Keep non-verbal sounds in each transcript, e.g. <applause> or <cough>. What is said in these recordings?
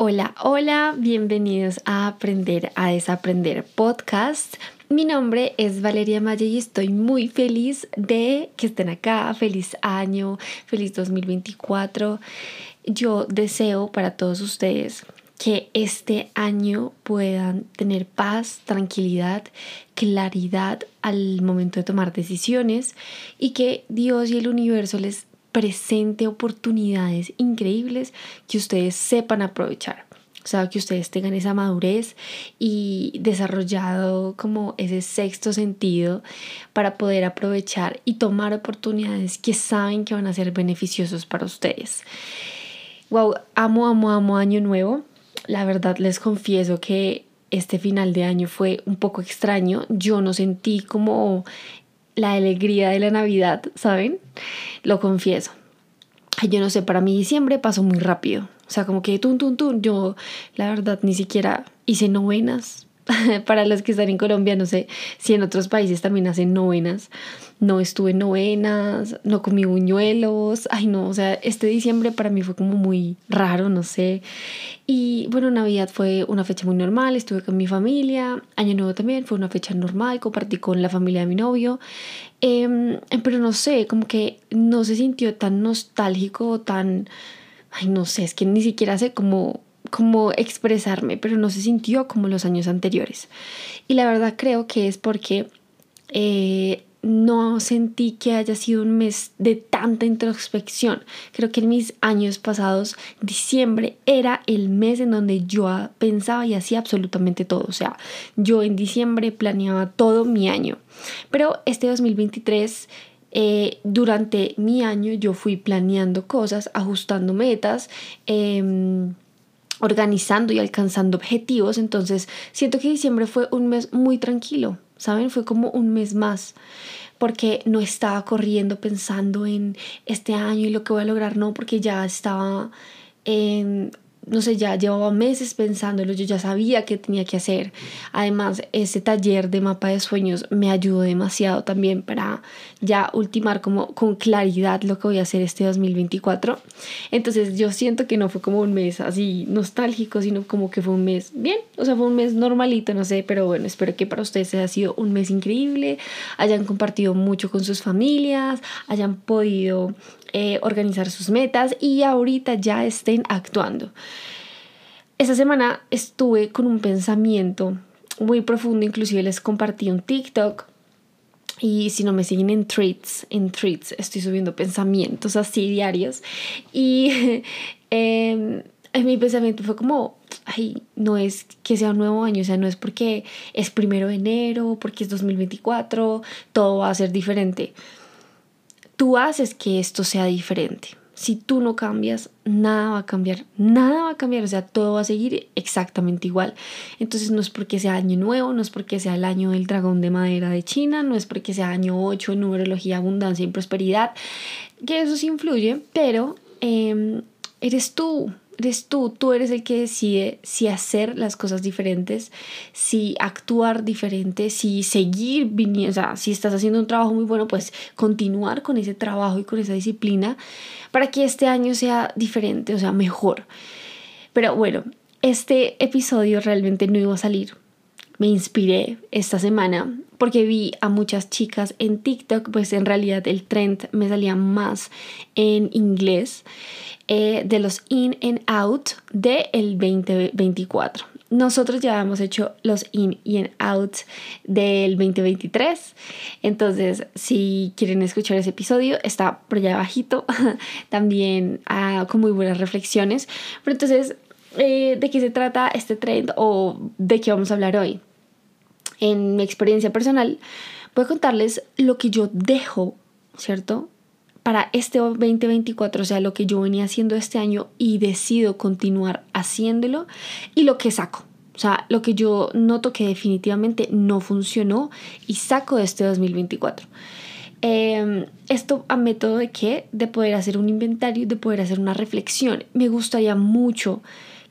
Hola, hola, bienvenidos a Aprender a Desaprender podcast. Mi nombre es Valeria Maya y estoy muy feliz de que estén acá. Feliz año, feliz 2024. Yo deseo para todos ustedes que este año puedan tener paz, tranquilidad, claridad al momento de tomar decisiones y que Dios y el universo les presente oportunidades increíbles que ustedes sepan aprovechar. O sea, que ustedes tengan esa madurez y desarrollado como ese sexto sentido para poder aprovechar y tomar oportunidades que saben que van a ser beneficiosos para ustedes. Wow, amo, amo, amo Año Nuevo. La verdad les confieso que este final de año fue un poco extraño. Yo no sentí como la alegría de la Navidad, ¿saben? Lo confieso. Yo no sé, para mí diciembre pasó muy rápido. O sea, como que tun, tun, tun. Yo, la verdad, ni siquiera hice novenas. <laughs> para los que están en Colombia, no sé si en otros países también hacen novenas. No estuve en novenas, no comí buñuelos, ay no, o sea, este diciembre para mí fue como muy raro, no sé. Y bueno, Navidad fue una fecha muy normal, estuve con mi familia, Año Nuevo también fue una fecha normal, compartí con la familia de mi novio, em, pero no sé, como que no se sintió tan nostálgico, tan, ay no sé, es que ni siquiera sé cómo cómo expresarme, pero no se sintió como los años anteriores. Y la verdad creo que es porque eh, no sentí que haya sido un mes de tanta introspección. Creo que en mis años pasados, diciembre era el mes en donde yo pensaba y hacía absolutamente todo. O sea, yo en diciembre planeaba todo mi año. Pero este 2023 eh, durante mi año yo fui planeando cosas, ajustando metas, em, organizando y alcanzando objetivos. Entonces siento que diciembre fue un mes muy tranquilo. ¿saben? Fue como un mes más porque no estaba corriendo pensando en este año y lo que voy a lograr, no, porque ya estaba en no sé, ya llevaba meses pensándolo, yo ya sabía qué tenía que hacer. Además, ese taller de mapa de sueños me ayudó demasiado también para ya ultimar como con claridad lo que voy a hacer este 2024. Entonces, yo siento que no fue como un mes así nostálgico, sino como que fue un mes bien, o sea, fue un mes normalito, no sé, pero bueno, espero que para ustedes haya sido un mes increíble, hayan compartido mucho con sus familias, hayan podido eh, organizar sus metas y ahorita ya estén actuando. Esta semana estuve con un pensamiento muy profundo, inclusive les compartí un TikTok y si no me siguen en tweets, en tweets estoy subiendo pensamientos así diarios y <laughs> eh, mi pensamiento fue como, ay, no es que sea un nuevo año, o sea, no es porque es primero de enero, porque es 2024, todo va a ser diferente tú haces que esto sea diferente. Si tú no cambias, nada va a cambiar, nada va a cambiar, o sea, todo va a seguir exactamente igual. Entonces no es porque sea año nuevo, no es porque sea el año del dragón de madera de China, no es porque sea año 8 en numerología, abundancia y prosperidad, que eso sí influye, pero em, eres tú, eres tú, tú eres el que decide si hacer las cosas diferentes, si actuar diferente, si seguir viniendo, o sea, si estás haciendo un trabajo muy bueno, pues continuar con ese trabajo y con esa disciplina para que este año sea diferente, o sea, mejor. Pero bueno, este episodio realmente no iba a salir. Me inspiré esta semana porque vi a muchas chicas en TikTok, pues en realidad el trend me salía más en inglés. Eh, de los in and out del 2024. Nosotros ya hemos hecho los in y out del 2023. Entonces, si quieren escuchar ese episodio, está por allá abajito. <laughs> También ah, con muy buenas reflexiones. Pero entonces, eh, ¿de qué se trata este trend o de qué vamos a hablar hoy? En mi experiencia personal, voy a contarles lo que yo dejo, ¿cierto? para este 2024, o sea, lo que yo venía haciendo este año y decido continuar haciéndolo y lo que saco. O sea, lo que yo noto que definitivamente no funcionó y saco de este 2024. Em, esto a método de qué? De poder hacer un inventario, de poder hacer una reflexión. Me gustaría mucho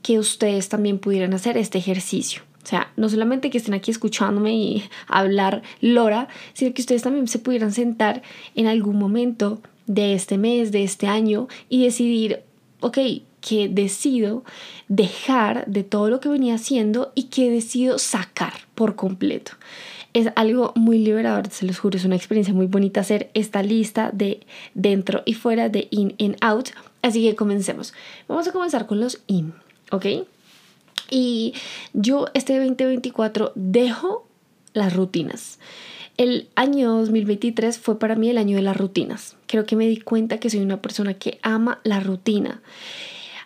que ustedes también pudieran hacer este ejercicio. O sea, no solamente que estén aquí escuchándome y hablar lora, sino que ustedes también se pudieran sentar en algún momento de este mes, de este año y decidir, ok, que decido dejar de todo lo que venía haciendo y que decido sacar por completo. Es algo muy liberador, se los juro, es una experiencia muy bonita hacer esta lista de dentro y fuera, de in and out. Así que comencemos. Vamos a comenzar con los in, ¿ok? Y yo este 2024 dejo las rutinas. El año 2023 fue para mí el año de las rutinas. Creo que me di cuenta que soy una persona que ama la rutina.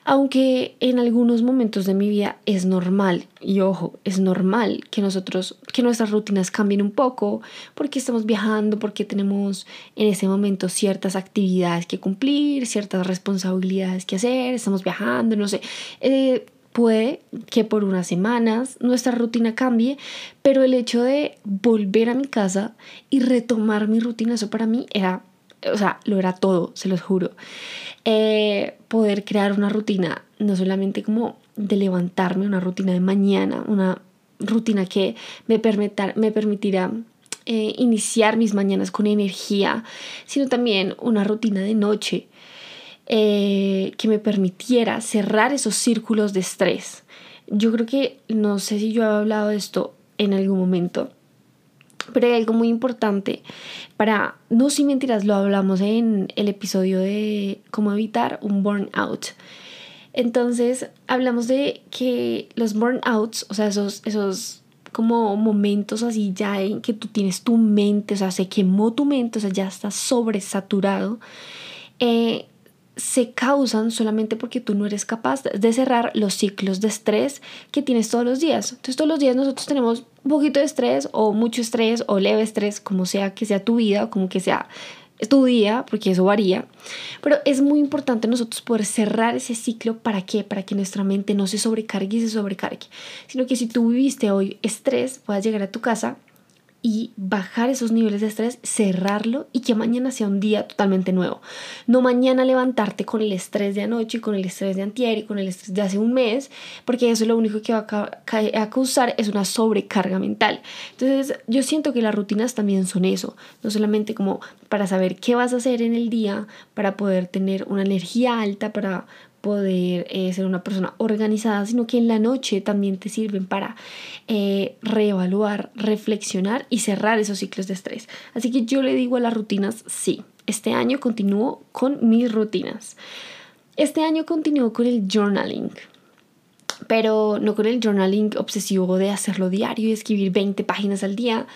Aunque en algunos momentos de mi vida es normal, y ojo, es normal que nosotros, que nuestras rutinas cambien un poco, porque estamos viajando, porque tenemos en ese momento ciertas actividades que cumplir, ciertas responsabilidades que hacer, estamos viajando, no sé. Eh, puede que por unas semanas nuestra rutina cambie, pero el hecho de volver a mi casa y retomar mi rutina, eso para mí era, o sea, lo era todo, se los juro. Eh, poder crear una rutina, no solamente como de levantarme, una rutina de mañana, una rutina que me, permita, me permitirá eh, iniciar mis mañanas con energía, sino también una rutina de noche eh, que me permitiera cerrar esos círculos de estrés. Yo creo que, no sé si yo he hablado de esto en algún momento, pero hay algo muy importante para, no sin mentiras, lo hablamos en el episodio de cómo evitar un burnout. Entonces, hablamos de que los burnouts, o sea, esos, esos como momentos así ya en que tú tienes tu mente, o sea, se quemó tu mente, o sea, ya estás sobresaturado, eh, se causan solamente porque tú no eres capaz de cerrar los ciclos de estrés que tienes todos los días. Entonces todos los días nosotros tenemos un poquito de estrés o mucho estrés o leve estrés, como sea que sea tu vida o como que sea tu día, porque eso varía. Pero es muy importante nosotros poder cerrar ese ciclo. ¿Para qué? Para que nuestra mente no se sobrecargue y se sobrecargue. Sino que si tú viviste hoy estrés, puedas llegar a tu casa y bajar esos niveles de estrés, cerrarlo y que mañana sea un día totalmente nuevo. No mañana levantarte con el estrés de anoche, con el estrés de antier y con el estrés de hace un mes, porque eso lo único que va a, causar es una sobrecarga mental. Entonces yo siento que las rutinas también son eso, no solamente como para saber qué vas a hacer en el día, para poder tener una energía alta, para poder eh, ser una persona organizada, sino que en la noche también te sirven para eh, reevaluar, reflexionar y cerrar esos ciclos de estrés. Así que yo le digo a las rutinas, sí, este año continúo con mis rutinas. Este año continúo con el journaling, pero no con el journaling obsesivo de hacerlo diario y escribir 20 páginas al día,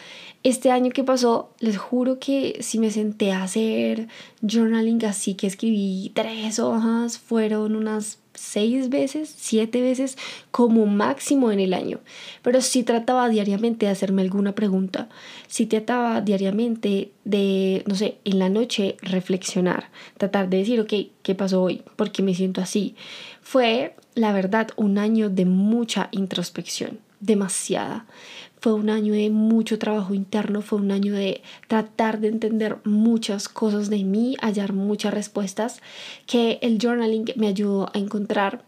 este año que pasó, les juro que si me senté a hacer journaling así que escribí tres hojas, fueron unas seis veces, siete veces como máximo en el año. Pero sí trataba diariamente de hacerme alguna pregunta. Sí trataba diariamente de, no sé, en la noche reflexionar. Tratar de decir, ok, ¿qué pasó hoy? ¿Por qué me siento así? Fue, la verdad, un año de mucha introspección. Demasiada fue un año de mucho trabajo interno, fue un año de tratar de entender muchas cosas de mí, hallar muchas respuestas que el journaling me ayudó a encontrar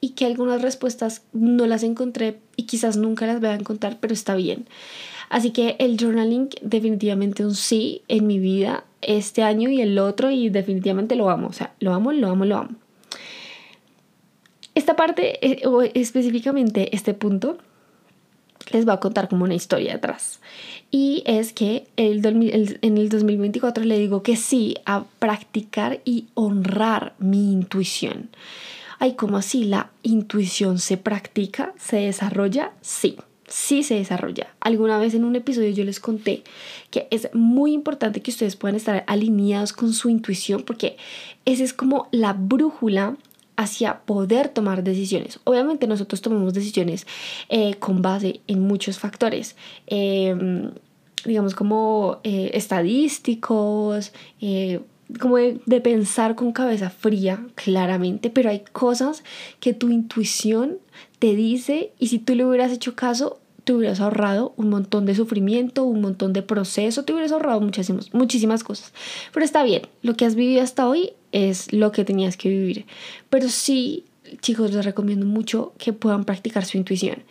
y que algunas respuestas no las encontré y quizás nunca las voy a encontrar, pero está bien. Así que el journaling definitivamente un sí en mi vida este año y el otro y definitivamente lo amo, o sea, lo amo, lo amo, lo amo. Esta parte, eh, o específicamente este punto, les voy a contar como una historia atrás. Y es que el, en el 2024 le digo que sí a practicar y honrar mi intuición. Ay, ¿cómo así? ¿La intuición se practica? ¿Se desarrolla? Sí, sí se desarrolla. Alguna vez en un episodio yo les conté que es muy importante que ustedes puedan estar alineados con su intuición porque esa es como la brújula hacia poder tomar decisiones. Obviamente nosotros tomamos decisiones eh, con base en muchos factores. Em, digamos como eh, estadísticos, eh, como de, de, pensar con cabeza fría, claramente, pero hay cosas que tu intuición te dice y si tú le hubieras hecho caso, te hubieras ahorrado un montón de sufrimiento, un montón de proceso, te hubieras ahorrado muchísimas, muchísimas cosas. Pero está bien, lo que has vivido hasta hoy es lo que tenías que vivir. Pero sí, chicos, les recomiendo mucho que puedan practicar su intuición.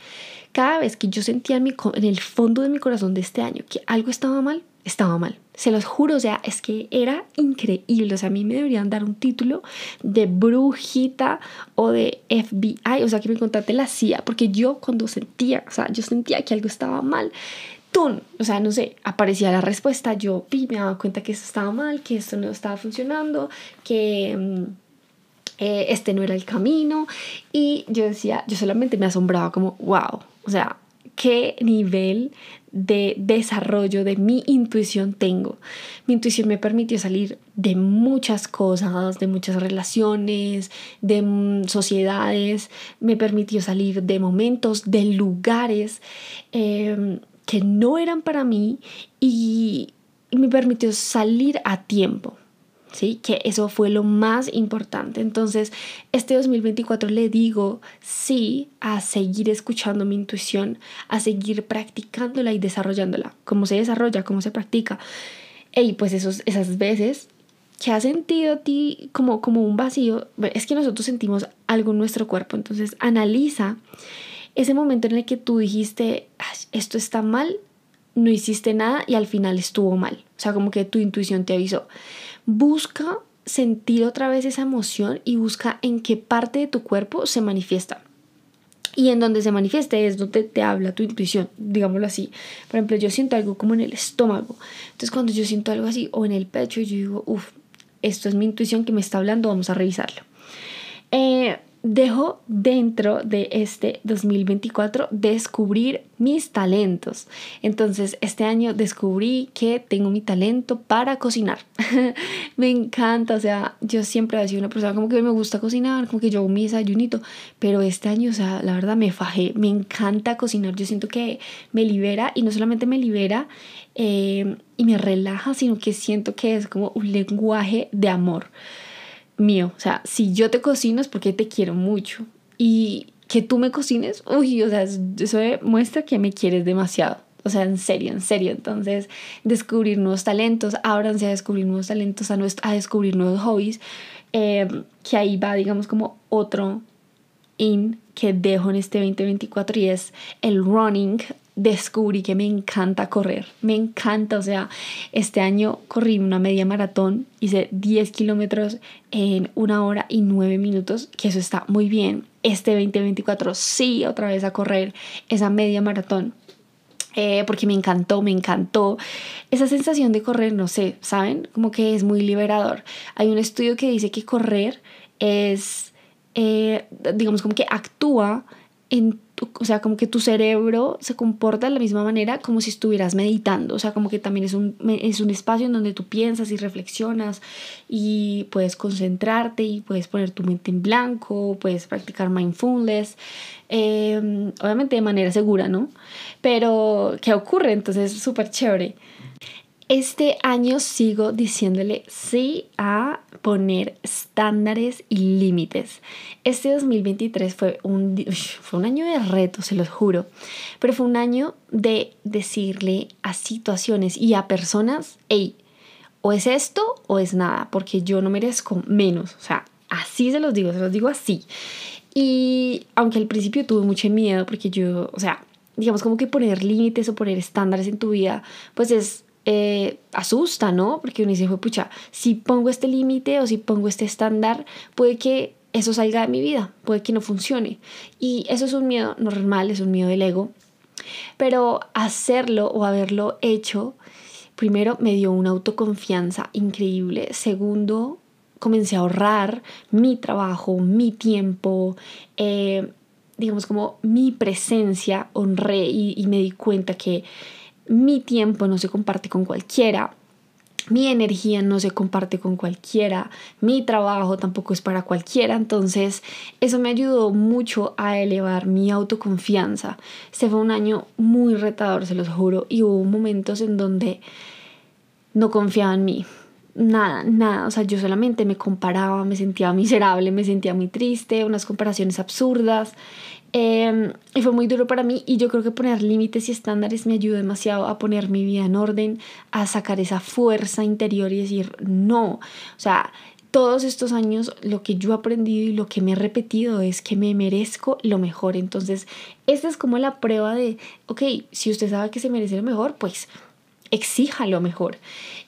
Cada vez que yo sentía en, en el fondo de mi corazón de este año que algo estaba mal, estaba mal. Se los juro, o sea, es que era increíble. O sea, a mí me deberían dar un título de brujita o de FBI, o sea, que me contate la CIA, porque yo cuando sentía, o sea, yo sentía que algo estaba mal, ¡tun! O sea, no sé, aparecía la respuesta, yo vi, me daba cuenta que eso estaba mal, que esto no estaba funcionando, que mm, eh, este no era el camino. Y yo decía, yo solamente me asombraba como, wow, o sea, qué nivel de desarrollo de mi intuición tengo. Mi intuición me permitió salir de muchas cosas, de muchas relaciones, de sociedades, me permitió salir de momentos, de lugares em, que no eran para mí y me permitió salir a tiempo. ¿Sí? Que eso fue lo más importante. Entonces, este 2024 le digo sí a seguir escuchando mi intuición, a seguir practicándola y desarrollándola. ¿Cómo se desarrolla? ¿Cómo se practica? Y pues esos, esas veces que has sentido a ti como, como un vacío, es que nosotros sentimos algo en nuestro cuerpo. Entonces, analiza ese momento en el que tú dijiste, esto está mal, no hiciste nada y al final estuvo mal. O sea, como que tu intuición te avisó busca sentir otra vez esa emoción y busca en qué parte de tu cuerpo se manifiesta. Y en donde se manifieste es donde te habla tu intuición, digámoslo así. Por ejemplo, yo siento algo como en el estómago. Entonces, cuando yo siento algo así o en el pecho, yo digo, uff, esto es mi intuición que me está hablando, vamos a revisarlo. Eh, dejo dentro de este 2024 descubrir mis talentos. Entonces, este año descubrí que tengo mi talento para cocinar. <laughs> me encanta, o sea, yo siempre he sido una persona como que me gusta cocinar, como que yo hago mi desayunito, pero este año, o sea, la verdad me fajé, me encanta cocinar. Yo siento que me libera y no solamente me libera eh, y me relaja, sino que siento que es como un lenguaje de amor mío. O sea, si yo te cocino es porque te quiero mucho. Y que tú me cocines, uy, o sea, eso muestra que me quieres demasiado. O sea, en serio, en serio. Entonces, descubrir nuevos talentos, ábranse a descubrir nuevos talentos, a, a descubrir nuevos hobbies. Eh, que ahí va, digamos, como otro in que dejo en este 2024 y es el running descubrí que me encanta correr, me encanta, o sea, este año corrí una media maratón, hice 10 kilómetros en una hora y 9 minutos, que eso está muy bien. Este 2024 sí, otra vez a correr esa media maratón. Eh, porque me encantó, me encantó esa sensación de correr, no sé, ¿saben? Como que es muy liberador. Hay un estudio que dice que correr es, eh, digamos, como que actúa en o sea, como que tu cerebro se comporta de la misma manera como si estuvieras meditando, o sea, como que también es un, es un espacio en donde tú piensas y reflexionas y puedes concentrarte y puedes poner tu mente en blanco, puedes practicar mindfulness, em, obviamente de manera segura, ¿no? Pero, ¿qué ocurre? Entonces es súper chévere. Este año sigo diciéndole sí a poner estándares y límites. Este 2023 fue un, fue un año de reto, se los juro, pero fue un año de decirle a situaciones y a personas, hey, o es esto o es nada, porque yo no merezco menos. O sea, así se los digo, se los digo así. Y aunque al principio tuve mucho miedo, porque yo, o sea, digamos como que poner límites o poner estándares en tu vida, pues es eh, asusta, ¿no? Porque uno dice, pucha, si pongo este límite o si pongo este estándar, puede que eso salga de mi vida, puede que no funcione. Y eso es un miedo normal, es un miedo del ego. Pero hacerlo o haberlo hecho, primero me dio una autoconfianza increíble. Segundo, comencé a ahorrar mi trabajo, mi tiempo, eh, digamos como mi presencia, honré y me di cuenta que mi tiempo no se comparte con cualquiera, mi energía no se comparte con cualquiera, mi trabajo tampoco es para cualquiera, entonces eso me ayudó mucho a elevar mi autoconfianza. Se fue un año muy retador, se los juro, y hubo momentos en donde no confiaba en mí. Nada, nada, o sea, yo solamente me comparaba, me sentía miserable, me sentía muy triste, unas comparaciones absurdas Em, y fue muy duro para mí y yo creo que poner límites y estándares me ayudó demasiado a poner mi vida en orden, a sacar esa fuerza interior y decir no. O sea, todos estos años lo que yo he aprendido y lo que me he repetido es que me merezco lo mejor. Entonces, esta es como la prueba de, ok, si usted sabe que se merece lo mejor, pues exíjalo mejor.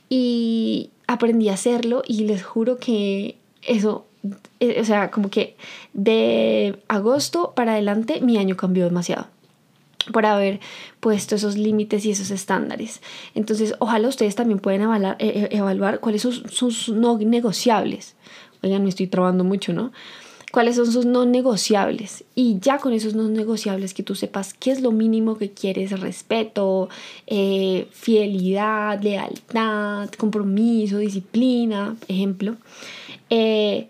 Y aprendí a hacerlo y les juro que eso, eh, o sea, como que de agosto para adelante mi año cambió demasiado por haber puesto esos límites y esos estándares. Entonces, ojalá ustedes también puedan eh, eh, evaluar cuáles son sus no negociables. Oigan, me estoy trabando mucho, ¿no? cuáles son sus no negociables y ya con esos no negociables que tú sepas qué es lo mínimo que quieres, respeto, eh, fidelidad, lealtad, compromiso, disciplina, ejemplo, eh,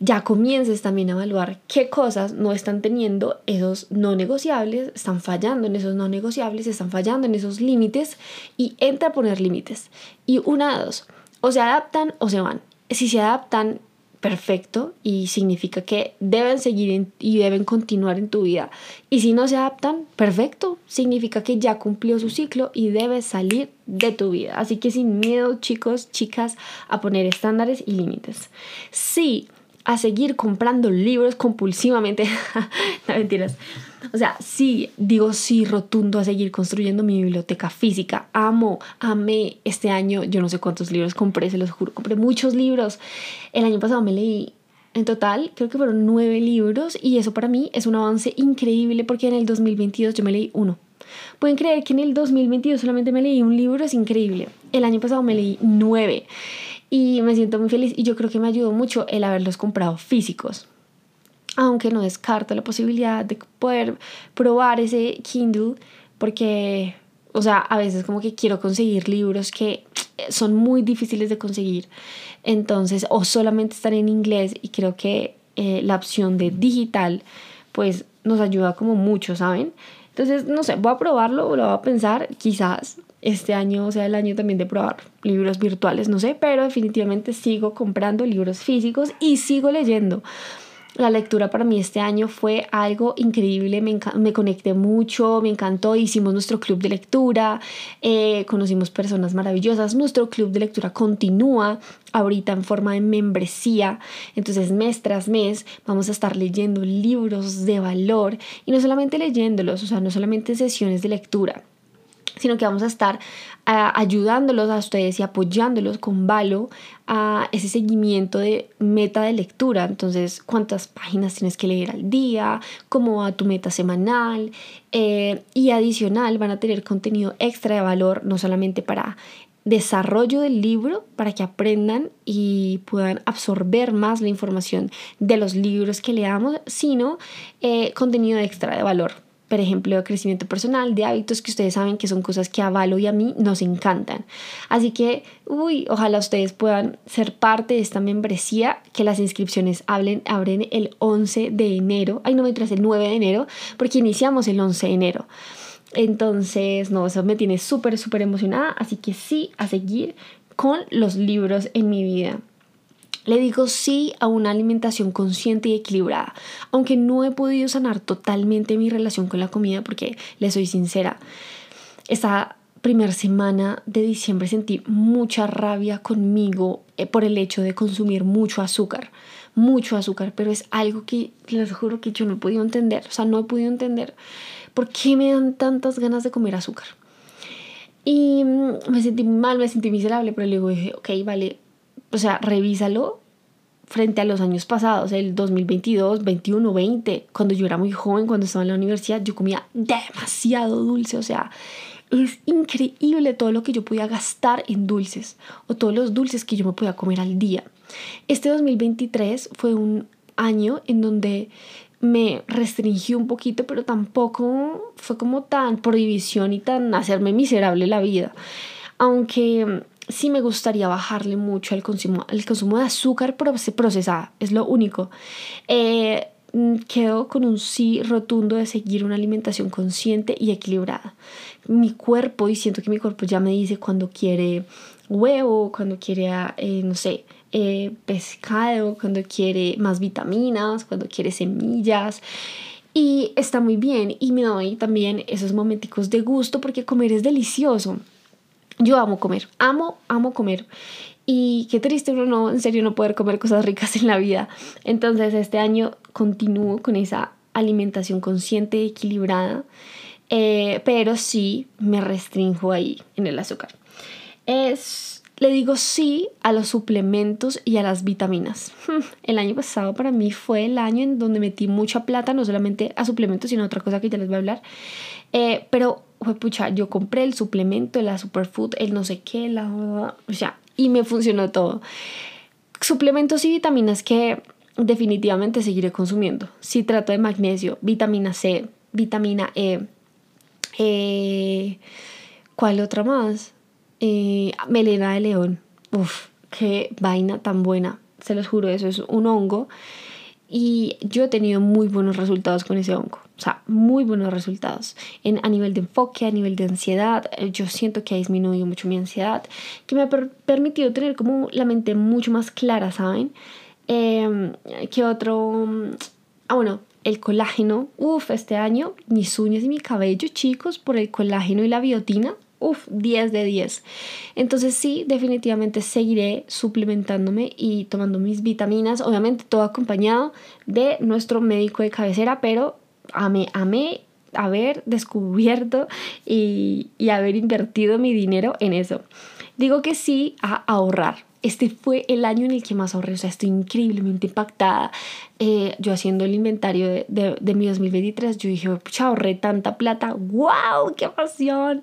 ya comiences también a evaluar qué cosas no están teniendo esos no negociables, están fallando en esos no negociables, están fallando en esos límites y entra a poner límites. Y una de dos, o se adaptan o se van. Si se adaptan, perfecto y significa que deben seguir y deben continuar en tu vida. Y si no se adaptan, perfecto, significa que ya cumplió su ciclo y debe salir de tu vida. Así que sin miedo, chicos, chicas, a poner estándares y límites. Sí, a seguir comprando libros compulsivamente. <laughs> no mentiras. O sea, sí, digo sí rotundo a seguir construyendo mi biblioteca física. Amo, amé este año, yo no sé cuántos libros compré, se los juro, compré muchos libros. El año pasado me leí en total, creo que fueron nueve libros y eso para mí es un avance increíble porque en el 2022 yo me leí uno. Pueden creer que en el 2022 solamente me leí un libro, es increíble. El año pasado me leí nueve y me siento muy feliz y yo creo que me ayudó mucho el haberlos comprado físicos. Aunque no descarto la posibilidad de poder probar ese Kindle porque, o sea, a veces como que quiero conseguir libros que son muy difíciles de conseguir. Entonces, o solamente están en inglés y creo que eh, la opción de digital pues nos ayuda como mucho, ¿saben? Entonces, no sé, voy a probarlo, lo voy a pensar, quizás este año sea el año también de probar libros virtuales, no sé, pero definitivamente sigo comprando libros físicos y sigo leyendo. La lectura para mí este año fue algo increíble, me, me conecté mucho, me encantó, hicimos nuestro club de lectura, eh, conocimos personas maravillosas, nuestro club de lectura continúa ahorita en forma de membresía, entonces mes tras mes vamos a estar leyendo libros de valor y no solamente leyéndolos, o sea, no solamente sesiones de lectura, sino que vamos a estar ayudándolos a ustedes y apoyándolos con Valo a ese seguimiento de meta de lectura. Entonces, cuántas páginas tienes que leer al día, cómo va tu meta semanal eh, y adicional van a tener contenido extra de valor, no solamente para desarrollo del libro para que aprendan y puedan absorber más la información de los libros que leamos, sino eh, contenido extra de valor por ejemplo, de crecimiento personal, de hábitos que ustedes saben que son cosas que a Valo y a mí nos encantan. Así que, uy, ojalá ustedes puedan ser parte de esta membresía, que las inscripciones hablen, abren el 11 de enero, ay no me traes el 9 de enero, porque iniciamos el 11 de enero. Entonces, no, eso me tiene súper, súper emocionada, así que sí, a seguir con los libros en mi vida. Le digo sí a una alimentación consciente y equilibrada, aunque no he podido sanar totalmente mi relación con la comida porque, le soy sincera, esta primera semana de diciembre sentí mucha rabia conmigo eh, por el hecho de consumir mucho azúcar, mucho azúcar, pero es algo que les juro que yo no he podido entender, o sea, no he podido entender por qué me dan tantas ganas de comer azúcar. Y mm, me sentí mal, me sentí miserable, pero luego dije, ok, vale, o sea, revísalo frente a los años pasados, el 2022, 21, 20, cuando yo era muy joven, cuando estaba en la universidad, yo comía demasiado dulce, o sea, es increíble todo lo que yo podía gastar en dulces o todos los dulces que yo me podía comer al día. Este 2023 fue un año en donde me restringí un poquito, pero tampoco fue como tan prohibición y tan hacerme miserable la vida. Aunque sí me gustaría bajarle mucho el consumo, el consumo de azúcar procesada, es lo único. Eh, mm, quedo con un sí rotundo de seguir una alimentación consciente y equilibrada. Mi cuerpo, y siento que mi cuerpo ya me dice cuando quiere huevo, cuando quiere, eh, no sé, eh, pescado, cuando quiere más vitaminas, cuando quiere semillas. Y está muy bien y me doy también esos momenticos de gusto porque comer es delicioso. Yo amo comer, amo, amo comer. Y qué triste uno no, en serio, no poder comer cosas ricas en la vida. Entonces este año continúo con esa alimentación consciente equilibrada. eh, pero sí me restringo ahí en el azúcar. Es, le digo sí a los suplementos y a las vitaminas. <laughs> El año pasado para mí fue el año en donde metí mucha plata, no solamente a suplementos, sino a otra cosa que ya les voy a hablar. Eh, pero, pucha, yo compré el suplemento, la superfood, el no sé qué, la... O sea, y me funcionó todo. Suplementos y vitaminas que definitivamente seguiré consumiendo. Citrato de magnesio, vitamina C, vitamina E. Eh, ¿Cuál otra más? Eh, melena de león. Uf, qué vaina tan buena. Se los juro, eso es un hongo. Y yo he tenido muy buenos resultados con ese hongo. O sea, muy buenos resultados. En, a nivel de enfoque, a nivel de ansiedad. Eh, yo siento que ha disminuido mucho mi ansiedad. Que me ha permitido tener como la mente mucho más clara, ¿saben? Eh, ¿Qué otro? Ah, bueno, el colágeno. Uf, este año mis uñas y mi cabello, chicos, por el colágeno y la biotina. Uf, 10 de 10. Entonces sí, definitivamente seguiré suplementándome y tomando mis vitaminas, obviamente todo acompañado de nuestro médico de cabecera, pero amé, amé haber descubierto y, y haber invertido mi dinero en eso. Digo que sí a ahorrar, este fue el año en el que más ahorré, o sea, estoy increíblemente impactada. Eh, yo haciendo el inventario de, de, de, mi 2023, yo dije, pucha, ahorré tanta plata, wow, qué pasión.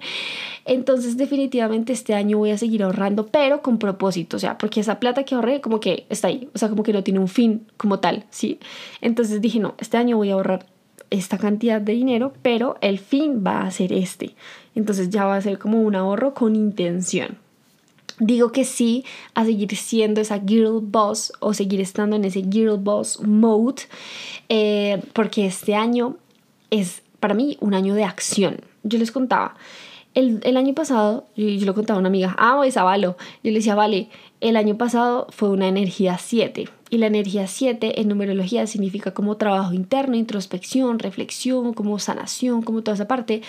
Entonces, definitivamente este año voy a seguir ahorrando, pero con propósito, o sea, porque esa plata que ahorré como que está ahí, o sea, como que no tiene un fin como tal, ¿sí? Entonces dije, no, este año voy a ahorrar esta cantidad de dinero, pero el fin va a ser este. Entonces ya va a ser como un ahorro con intención digo que sí a seguir siendo esa girl boss o seguir estando en ese girl boss mode eh, porque este año es para mí un año de acción yo les contaba el, el año pasado yo, yo, lo contaba a una amiga ah esa valo yo le decía vale el año pasado fue una energía 7 y la energía 7 en numerología significa como trabajo interno, introspección, reflexión, como sanación, como toda esa parte.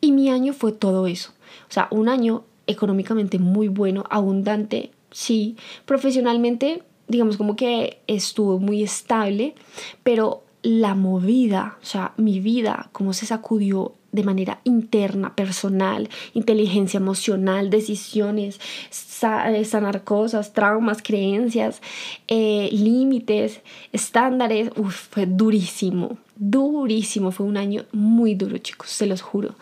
Y mi año fue todo eso. O sea, un año económicamente muy bueno, abundante, sí, profesionalmente, digamos como que estuvo muy estable, pero la movida, o sea, mi vida, cómo se sacudió de manera interna, personal, inteligencia emocional, decisiones, eh, sanar cosas, traumas, creencias, eh, límites, estándares, fue durísimo, durísimo, fue un año muy duro, chicos, se los juro.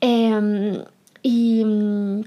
Eh, y, mm,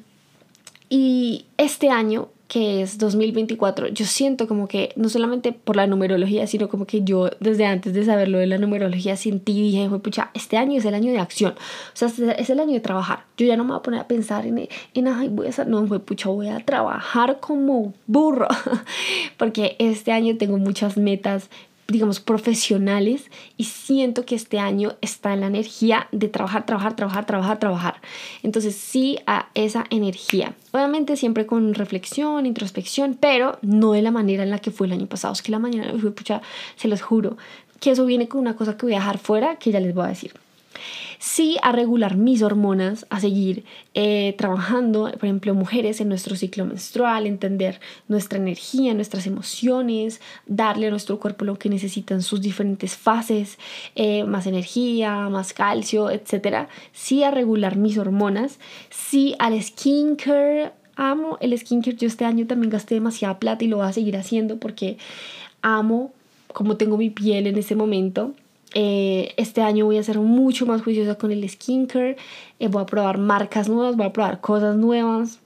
y este año, que es 2024, yo siento como que no solamente por la numerología, sino como que yo desde antes de saberlo de la numerología sentí y dije, pucha, este año es el año de acción, o sea, es el año de trabajar. Yo ya no me voy a poner a pensar en, en ay, voy a, no, fue pucha, voy a trabajar como burro, <laughs> porque este año tengo muchas metas digamos, profesionales y siento que este año está en la energía de trabajar, trabajar, trabajar, trabajar, trabajar. Entonces sí a esa energía. Obviamente siempre con reflexión, introspección, pero no de la manera en la que fue el año pasado. Es que la mañana, pucha, se los juro, que eso viene con una cosa que voy a dejar fuera que ya les voy a decir sí a regular mis hormonas, a seguir eh, trabajando, por ejemplo, mujeres en nuestro ciclo menstrual, entender nuestra energía, nuestras emociones, darle a nuestro cuerpo lo que necesita en sus diferentes fases, eh, más energía, más calcio, etc. Sí a regular mis hormonas, sí al skincare, amo el skincare, yo este año también gasté demasiada plata y lo voy a seguir haciendo porque amo como tengo mi piel en ese momento eh, este año voy a ser mucho más juiciosa con el skincare. Eh, voy a probar marcas nuevas, voy a probar cosas nuevas.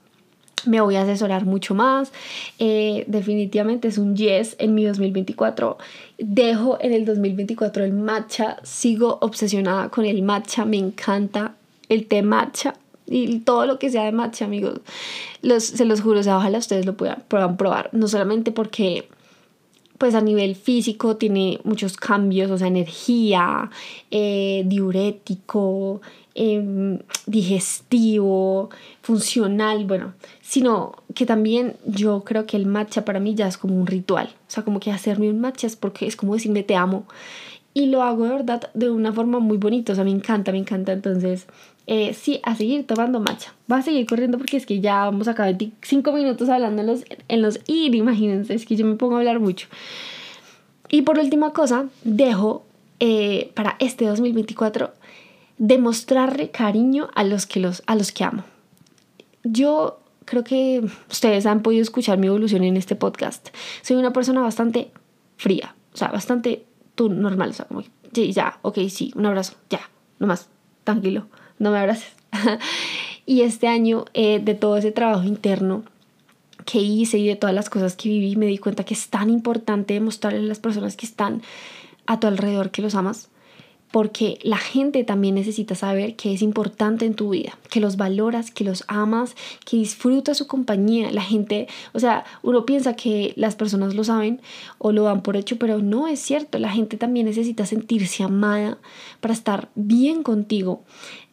Me voy a asesorar mucho más. Eh, definitivamente es un yes en mi 2024. Dejo en el 2024 el matcha. Sigo obsesionada con el matcha. Me encanta el té matcha y todo lo que sea de matcha, amigos. Los, se los juro, o sea, ojalá ustedes lo puedan, puedan probar. No solamente porque pues a nivel físico tiene muchos cambios, o sea, energía, eh, diurético, em, digestivo, funcional, bueno, sino que también yo creo que el matcha para mí ya es como un ritual, o sea, como que hacerme un matcha es porque es como decirme te amo. Y lo hago de verdad de una forma muy bonita, o sea, me encanta, me encanta, entonces eh, sí, a seguir tomando matcha. Va a seguir corriendo porque es que ya vamos a acabar 5 minutos hablando en los, en los ir, imagínense, es que yo me pongo a hablar mucho. Y por última cosa, dejo eh, para este 2024 demostrarle cariño a los que, los, a los que amo. Yo creo que ustedes han podido escuchar mi evolución en este podcast. Soy una persona bastante fría, o sea, bastante tú normal, o sea, como sí, ya, ok, sí, un abrazo, ya, nomás, tranquilo, no me abraces. <laughs> y este año, eh, de todo ese trabajo interno que hice y de todas las cosas que viví, me di cuenta que es tan importante demostrarle a las personas que están a tu alrededor que los amas porque la gente también necesita saber que es importante en tu vida, que los valoras, que los amas, que disfrutas su compañía. La gente, o sea, uno piensa que las personas lo saben o lo dan por hecho, pero no es cierto. La gente también necesita sentirse amada para estar bien contigo.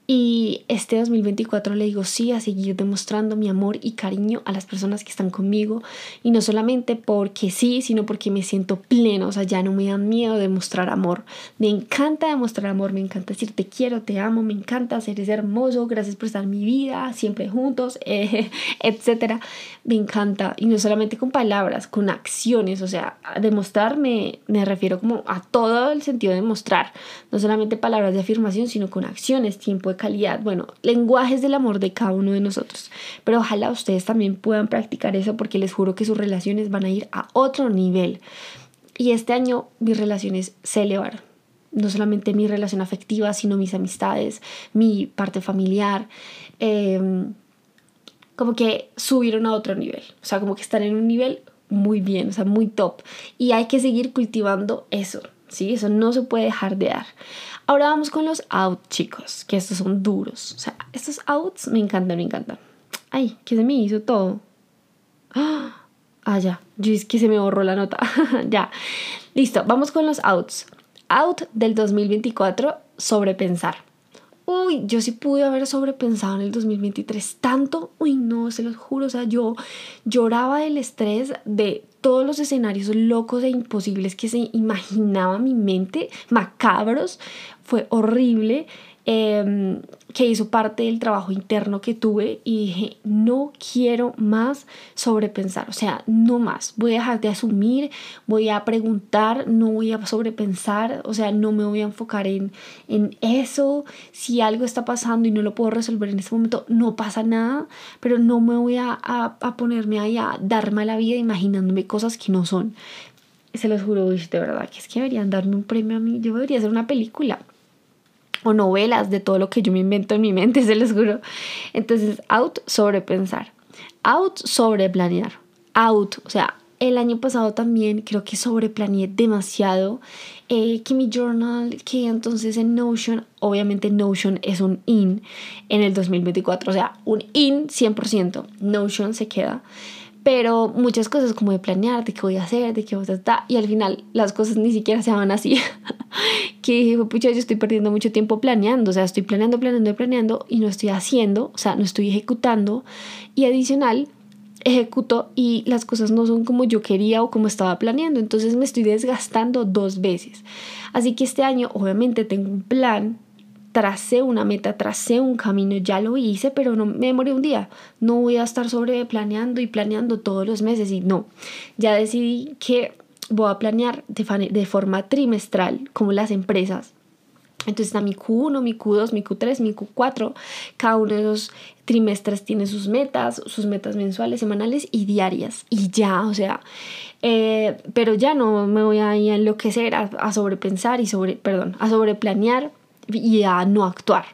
Y este 2024 le digo sí a seguir demostrando mi amor y cariño a las personas que están conmigo. Y no solamente porque sí, sino porque me siento pleno. O sea, ya no me da miedo demostrar amor. Me encanta demostrar amor. Me encanta decir te quiero, te amo. Me encanta ser ese hermoso. Gracias por estar en mi vida. Siempre juntos, <laughs> eh, etc. Me encanta. Y no solamente con palabras, con acciones. O sea, demostrar me, me refiero como a todo el sentido de demostrar. No solamente palabras de afirmación, sino con acciones, tiempo calidad, bueno, lenguajes del amor de cada uno de nosotros. Pero ojalá ustedes también puedan practicar eso porque les juro que sus relaciones van a ir a otro nivel. Y este año mis relaciones se elevaron. No solamente mi relación afectiva, sino mis amistades, mi parte familiar. Em, como que subieron a otro nivel. O sea, como que están en un nivel muy bien, o sea, muy top. Y hay que seguir cultivando eso, ¿sí? Eso no se puede dejar de dar. Ahora vamos con los outs, chicos, que estos son duros. O sea, estos outs me encantan, me encantan. Ay, que se me hizo todo. Ah, ya. Yo es que se me borró la nota. <laughs> ya. Listo, vamos con los outs. Out del 2024, sobrepensar. Uy, yo sí pude haber sobrepensado en el 2023 tanto. Uy, no, se los juro. O sea, yo lloraba del estrés de todos los escenarios locos e imposibles que se imaginaba mi mente, macabros, fue horrible. Em, que hizo parte del trabajo interno que tuve y dije, no quiero más sobrepensar, o sea, no más, voy a dejar de asumir, voy a preguntar, no voy a sobrepensar, o sea, no me voy a enfocar en, en eso, si algo está pasando y no lo puedo resolver en este momento, no pasa nada, pero no me voy a, a, a ponerme ahí a darme la vida imaginándome cosas que no son. Se los juro, de verdad, que es que deberían darme un premio a mí, yo debería hacer una película o novelas de todo lo que yo me invento en mi mente, <laughs> se los juro. Entonces, out sobre pensar, out sobre planear, out, o sea, el año pasado también creo que sobreplaneé demasiado. Eh, que journal, que entonces en Notion, obviamente Notion es un in en el 2024, o sea, un in 100%. Notion se queda pero muchas cosas como de planear, de qué voy a hacer, de qué voy a estar, y al final las cosas ni siquiera se van así. <laughs> que dije, pucha, yo estoy perdiendo mucho tiempo planeando, o sea, estoy planeando, planeando, planeando y no estoy haciendo, o sea, no estoy ejecutando. Y adicional, ejecuto y las cosas no son como yo quería o como estaba planeando, entonces me estoy desgastando dos veces. Así que este año obviamente tengo un plan tracé una meta, tracé un camino, ya lo hice, pero no me demoré un día. No voy a estar sobre planeando y planeando todos los meses y no. Ya decidí que voy a planear de, de forma trimestral, como las empresas. Entonces está mi Q1, mi Q2, mi Q3, mi Q4. Cada uno de esos trimestres tiene sus metas, sus metas mensuales, semanales y diarias. Y ya, o sea, eh, pero ya no me voy a enloquecer, a, a sobrepensar y sobre, perdón, a sobreplanear y a no actuar.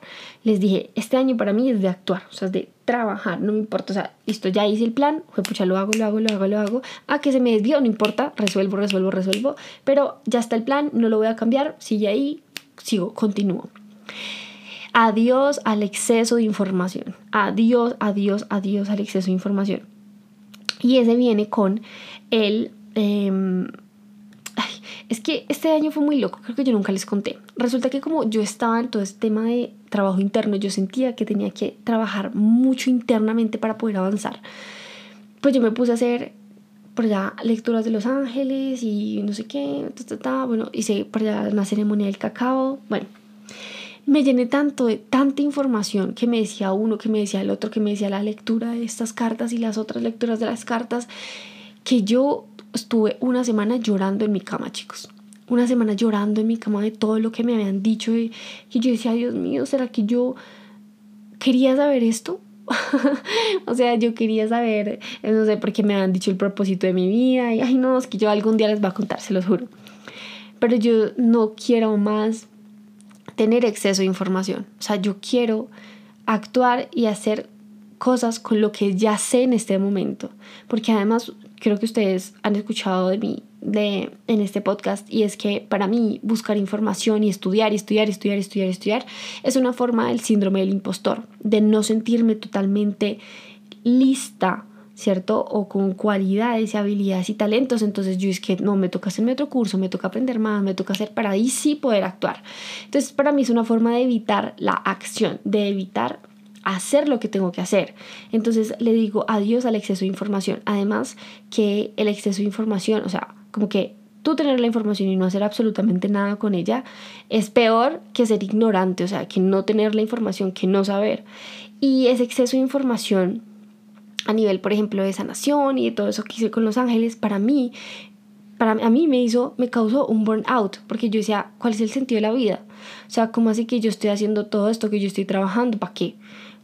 Les dije, este año para mí es de actuar, o sea, es de trabajar, no me importa, o sea, listo, ya hice el plan, fue pucha, lo hago, lo hago, lo hago, lo hago, a que se me desvió, no importa, resuelvo, resuelvo, resuelvo, pero ya está el plan, no lo voy a cambiar, sigue ahí, sigo, continúo. Adiós al exceso de información, adiós, adiós, adiós al exceso de información. Y ese viene con el... Em, es que este año fue muy loco, creo que yo nunca les conté. Resulta que como yo estaba en todo este tema de trabajo interno, yo sentía que tenía que trabajar mucho internamente para poder avanzar. Pues yo me puse a hacer por allá lecturas de Los Ángeles y no sé qué, bueno, hice por allá una ceremonia del cacao, bueno. Me llené tanto de tanta información que me decía uno, que me decía el otro, que me decía la lectura de estas cartas y las otras lecturas de las cartas, que yo estuve una semana llorando en mi cama, chicos. una semana llorando en mi cama de todo lo que me habían dicho y, yo decía, Dios mío, ¿será que yo quería saber esto? <laughs> o sea, yo quería saber, eh, no sé, porque me han dicho el propósito de mi vida y, ay, no, es que yo algún día les voy a contar, se los juro. Pero yo no quiero más tener exceso de información. O sea, yo quiero actuar y hacer cosas con lo que ya sé en este momento. Porque además creo que ustedes han escuchado de mí de, en este podcast y es que para mí buscar información y estudiar estudiar, estudiar, estudiar, estudiar es una forma del síndrome del impostor, de no sentirme totalmente lista, ¿cierto? O con cualidades y habilidades y talentos. Entonces yo es que no, me toca hacerme otro curso, me toca aprender más, me toca hacer para ahí sí poder actuar. Entonces para mí es una forma de evitar la acción, de evitar hacer lo que tengo que hacer. Entonces le digo adiós al exceso de información. Además que el exceso de información, o sea, como que tú tener la información y no hacer absolutamente nada con ella es peor que ser ignorante, o sea, que no tener la información, que no saber. Y ese exceso de información a nivel, por ejemplo, de sanación y de todo eso que hice con los ángeles, para mí, para a mí me hizo, me causó un burnout, porque yo decía, ¿cuál es el sentido de la vida? O sea, ¿cómo así que yo estoy haciendo todo esto que yo estoy trabajando? ¿Para qué?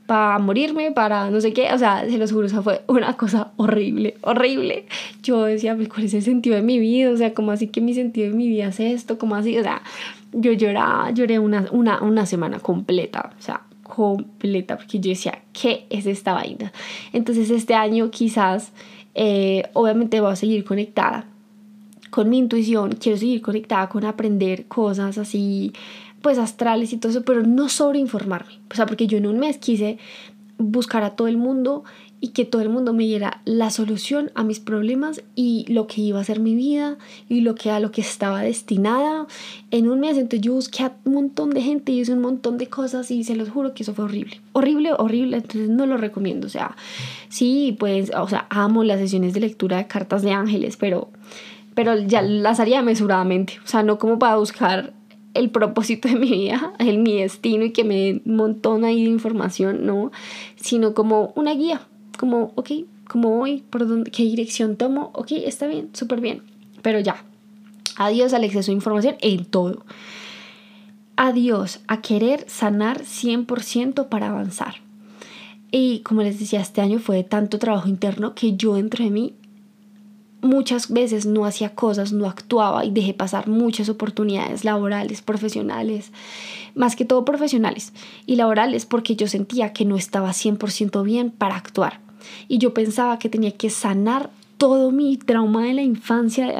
Para morirme, para no sé qué, o sea, se los juro, o sea, fue una cosa horrible, horrible. Yo decía, pues, ¿cuál es el sentido de mi vida? O sea, ¿cómo así que mi sentido de mi vida es esto? ¿Cómo así? O sea, yo lloraba, lloré una, una, una semana completa, o sea, completa, porque yo decía, ¿qué es esta vaina? Entonces, este año quizás, eh, obviamente voy a seguir conectada con mi intuición, quiero seguir conectada con aprender cosas así pues astrales y todo eso, pero no sobre informarme. O sea, porque yo en un mes quise buscar a todo el mundo y que todo el mundo me diera la solución a mis problemas y lo que iba a ser mi vida y lo que a lo que estaba destinada en un mes. Entonces yo busqué a un montón de gente y hice un montón de cosas y se los juro que eso fue horrible. Horrible, horrible. Entonces no lo recomiendo. O sea, sí, pues, o sea, amo las sesiones de lectura de cartas de ángeles, pero, pero ya las haría mesuradamente. O sea, no como para buscar el propósito de mi vida, el mi destino y que me dé un montón ahí de información, no, sino como una guía, como, ok, como voy, por dónde, qué dirección tomo, ok, está bien, súper bien, pero ya, adiós al exceso de información en todo. Adiós a querer sanar 100% para avanzar. Y como les decía, este año fue de tanto trabajo interno que yo dentro de mí muchas veces no hacía cosas, no actuaba y dejé pasar muchas oportunidades laborales, profesionales, más que todo profesionales y laborales porque yo sentía que no estaba 100% bien para actuar. Y yo pensaba que tenía que sanar todo mi trauma de la infancia.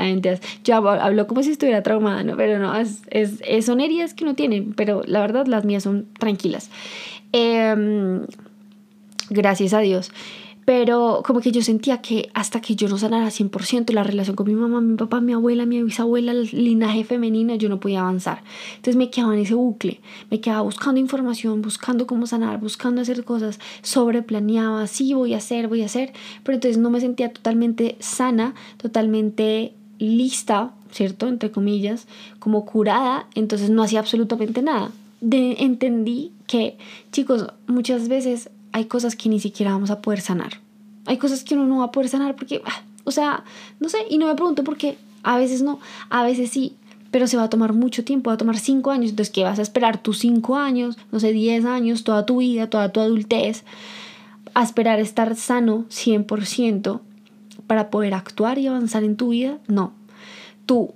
Yo hablo como si estuviera traumada, ¿no? Pero no, es, es, son heridas que no tienen, pero la verdad las mías son tranquilas. Em, gracias a Dios pero como que yo sentía que hasta que yo no sanara 100% la relación con mi mamá, mi papá, mi abuela, mi bisabuela, el linaje femenino, yo no podía avanzar. Entonces me quedaba en ese bucle, me quedaba buscando información, buscando cómo sanar, buscando hacer cosas, sobreplaneaba, sí, voy a hacer, voy a hacer, pero entonces no me sentía totalmente sana, totalmente lista, ¿cierto? Entre comillas, como curada, entonces no hacía absolutamente nada. De, entendí que, chicos, muchas veces hay cosas que ni siquiera vamos a poder sanar. Hay cosas que uno no va a poder sanar porque, ah, o sea, no sé, y no me pregunto por qué. A veces no, a veces sí, pero se va a tomar mucho tiempo, va a tomar cinco años. Entonces, ¿qué vas a esperar? Tus cinco años, no sé, diez años, toda tu vida, toda tu adultez, a esperar estar sano 100% para poder actuar y avanzar en tu vida? No. Tú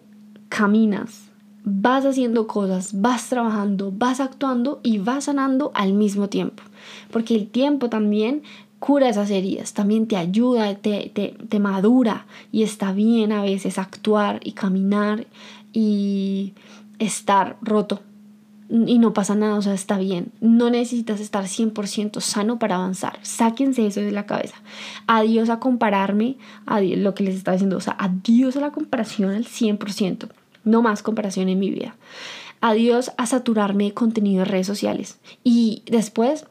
caminas vas haciendo cosas, vas trabajando, vas actuando y vas sanando al mismo tiempo. Porque el tiempo también cura esas heridas, también te ayuda, te, te, te madura y está bien a veces actuar y caminar y estar roto y no pasa nada, o sea, está bien. No necesitas estar 100% sano para avanzar. Sáquense eso de la cabeza. Adiós a compararme, a lo que les estaba diciendo, o sea, adiós a la comparación al 100%. No más comparación en mi vida. Adiós a saturarme de contenido de redes sociales. Y después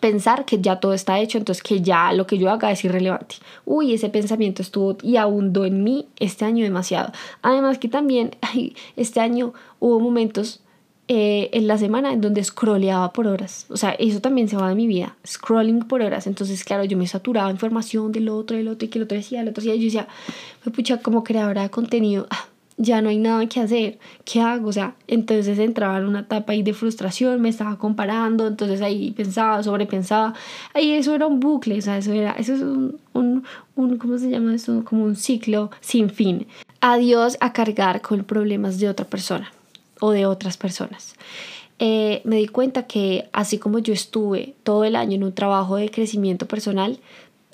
pensar que ya todo está hecho, entonces que ya lo que yo haga es irrelevante. Uy, ese pensamiento estuvo y abundó en mí este año demasiado. Además que también <laughs> este año hubo momentos eh, en la semana en donde scrolleaba por horas. O sea, eso también se va de mi vida, scrolling por horas. Entonces, claro, yo me saturaba información del otro, del otro, y que el otro decía, el otro decía. Yo decía, pucha, como creadora de contenido, ah, ya no hay nada que hacer, ¿qué hago? O sea, entonces entraba en una etapa ahí de frustración, me estaba comparando, entonces ahí pensaba, sobrepensaba, ahí eso era un bucle, o sea, eso era, eso es un, un, un ¿cómo se llama eso? Como un ciclo sin fin. Adiós a cargar con problemas de otra persona o de otras personas. Eh, me di cuenta que así como yo estuve todo el año en un trabajo de crecimiento personal,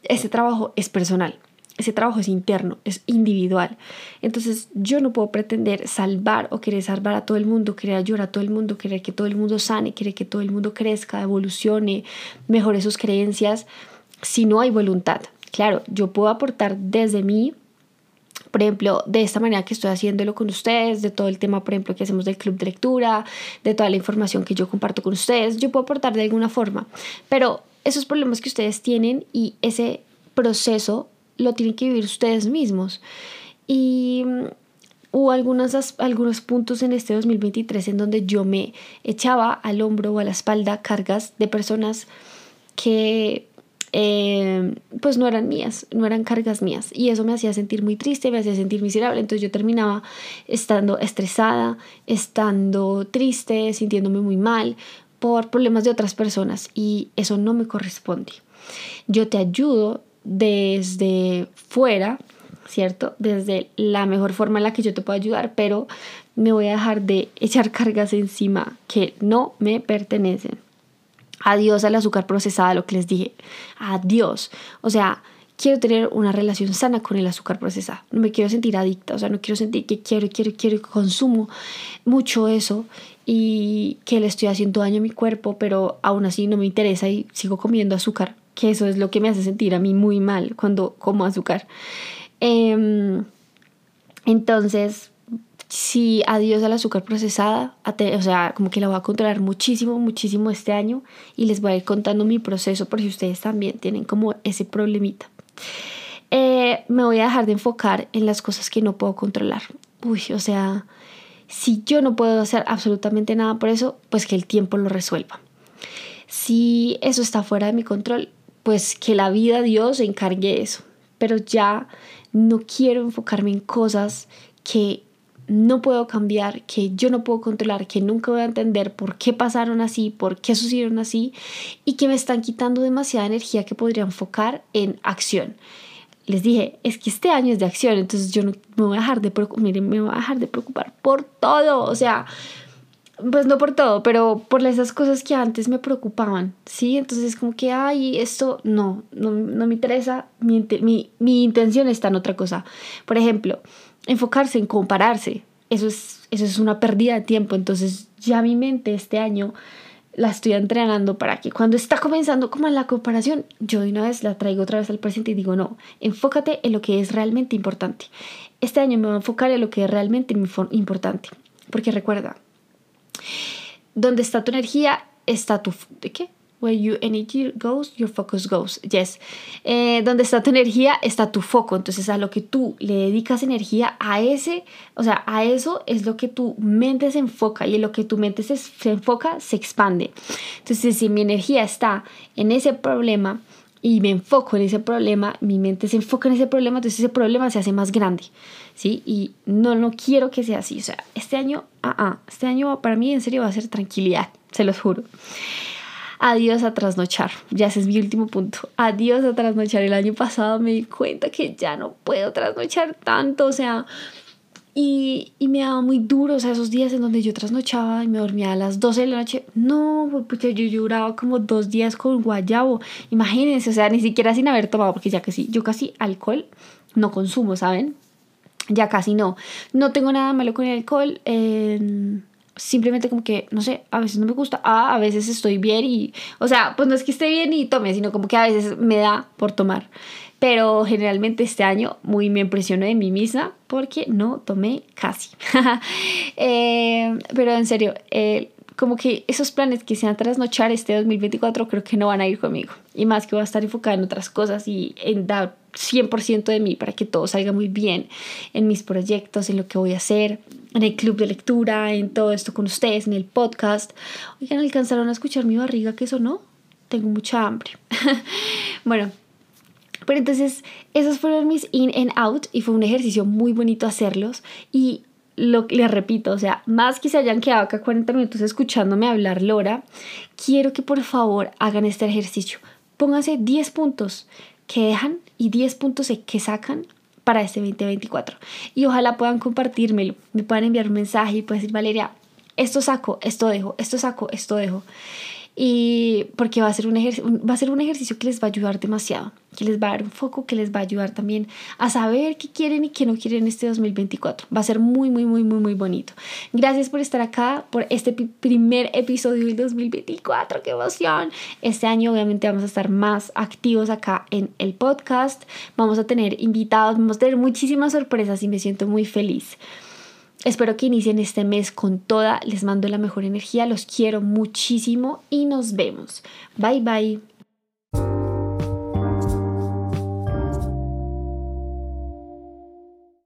ese trabajo es personal ese trabajo es interno, es individual. Entonces yo no puedo pretender salvar o querer salvar a todo el mundo, querer ayudar a todo el mundo, querer que todo el mundo sane, querer que todo el mundo crezca, evolucione, mejore sus creencias, si no hay voluntad. Claro, yo puedo aportar desde mí, por ejemplo, de esta manera que estoy haciéndolo con ustedes, de todo el tema, por ejemplo, que hacemos del club de lectura, de toda la información que yo comparto con ustedes, yo puedo aportar de alguna forma, pero esos problemas que ustedes tienen y ese proceso lo tienen que vivir ustedes mismos. Y mm, hubo algunos, algunos puntos en este 2023 en donde yo me echaba al hombro o a la espalda cargas de personas que eh, pues no eran mías, no eran cargas mías. Y eso me hacía sentir muy triste, me hacía sentir miserable. Entonces yo terminaba estando estresada, estando triste, sintiéndome muy mal por problemas de otras personas y eso no me corresponde. Yo te ayudo desde fuera, ¿cierto? Desde la mejor forma en la que yo te puedo ayudar, pero me voy a dejar de echar <laughs> cargas encima que no me pertenecen. Adiós al azúcar procesada, lo que les dije. Adiós. O sea, quiero tener una relación sana con el azúcar procesada. No me quiero sentir adicta, o sea, no quiero sentir que quiero, quiero, quiero y consumo mucho eso y que le estoy haciendo daño a mi cuerpo, pero aún así no me interesa y sigo comiendo azúcar que eso es lo que me hace sentir a mí muy mal cuando como azúcar. Em, entonces, si adiós al azúcar procesada, o sea, como que la voy a controlar muchísimo, muchísimo este año y les voy a ir contando mi proceso por si ustedes también tienen como ese problemita. Eh, me voy a dejar de enfocar en las cosas que no puedo controlar. Uy, o sea, si yo no puedo hacer absolutamente nada por eso, pues que el tiempo lo resuelva. Si eso está fuera de mi control, pues que la vida Dios se encargue eso. Pero ya no quiero enfocarme en cosas que no puedo cambiar, que yo no puedo controlar, que nunca voy a entender por qué pasaron así, por qué sucedieron así y que me están quitando demasiada energía que podría enfocar en acción. Les dije, es que este año es de acción, entonces yo no me voy a dejar de preocupar, miren, me voy a dejar de preocupar por todo, o sea, pues no por todo, pero por esas cosas que antes me preocupaban, ¿sí? Entonces como que, ay, esto no, no, me interesa, mi, mi, mi, intención está en otra cosa. Por ejemplo, enfocarse en compararse, eso es, eso es una pérdida de tiempo, entonces ya mi mente este año la estoy entrenando para que cuando está comenzando como en la comparación, yo de una vez la traigo otra vez al presente y digo, no, enfócate en lo que es realmente importante. Este año me voy a enfocar en lo que es realmente importante, porque recuerda, donde está tu energía, está tu... ¿De qué? Where your energy goes, your focus goes. Yes. Eh, donde está tu energía, está tu foco. Entonces, a lo que tú le dedicas energía, a ese, o sea, a eso es lo que tu mente se enfoca y en lo que tu mente se, se enfoca, se expande. Entonces, si mi energía está en ese problema, y me enfoco en ese problema, mi mente se enfoca en ese problema, entonces ese problema se hace más grande, ¿sí? Y no, no quiero que sea así, o sea, este año, ah, ah, este año para mí en serio va a ser tranquilidad, se los juro. Adiós a trasnochar, ya ese es mi último punto. Adiós a trasnochar. El año pasado me di cuenta que ya no puedo trasnochar tanto, o sea, y, y, me daba muy duro, o sea, esos días en donde yo trasnochaba y me dormía a las 12 de la noche. No, porque yo lloraba como dos días con guayabo. Imagínense, o sea, ni siquiera sin haber tomado, porque ya sí, yo casi alcohol no consumo, ¿saben? Ya casi no. No tengo nada malo con el alcohol. simplemente como que, no sé, a veces no me gusta. Ah, a veces estoy bien y, o sea, pues no es que esté bien y tome, sino como que a veces me da por tomar pero generalmente este año muy me impresionó de mí misma porque no tomé casi. <laughs> Eh, pero en serio, eh, como que esos planes que sean trasnochar este 2024 creo que no van a ir conmigo. Y más que voy a estar enfocada en otras cosas y en dar 100% de mí para que todo salga muy bien en mis proyectos, en lo que voy a hacer, en el club de lectura, en todo esto con ustedes, en el podcast. Oigan, alcanzaron a escuchar mi barriga que eso no. Tengo mucha hambre. <laughs> bueno, pero entonces, esos fueron mis in and out y fue un ejercicio muy bonito hacerlos. Y lo, les repito, o sea, más que se hayan quedado acá 40 minutos escuchándome hablar Lora, quiero que por favor hagan este ejercicio. Pónganse 10 puntos que dejan y 10 puntos que sacan para este 2024. Y ojalá puedan compartírmelo, me puedan enviar un mensaje y pueden decir, Valeria, esto saco, esto dejo, esto saco, esto dejo y porque va a, ser un va a ser un ejercicio que les va a ayudar demasiado, que les va a dar un foco, que les va a ayudar también a saber qué quieren y qué no quieren este 2024. Va a ser muy, muy, muy, muy, muy bonito. Gracias por estar acá, por este primer episodio del 2024. ¡Qué emoción! Este año obviamente vamos a estar más activos acá en el podcast. Vamos a tener invitados, vamos a tener muchísimas sorpresas y me siento muy feliz. Espero que inicien este mes con toda. Les mando la mejor energía. Los quiero muchísimo y nos vemos. Bye bye.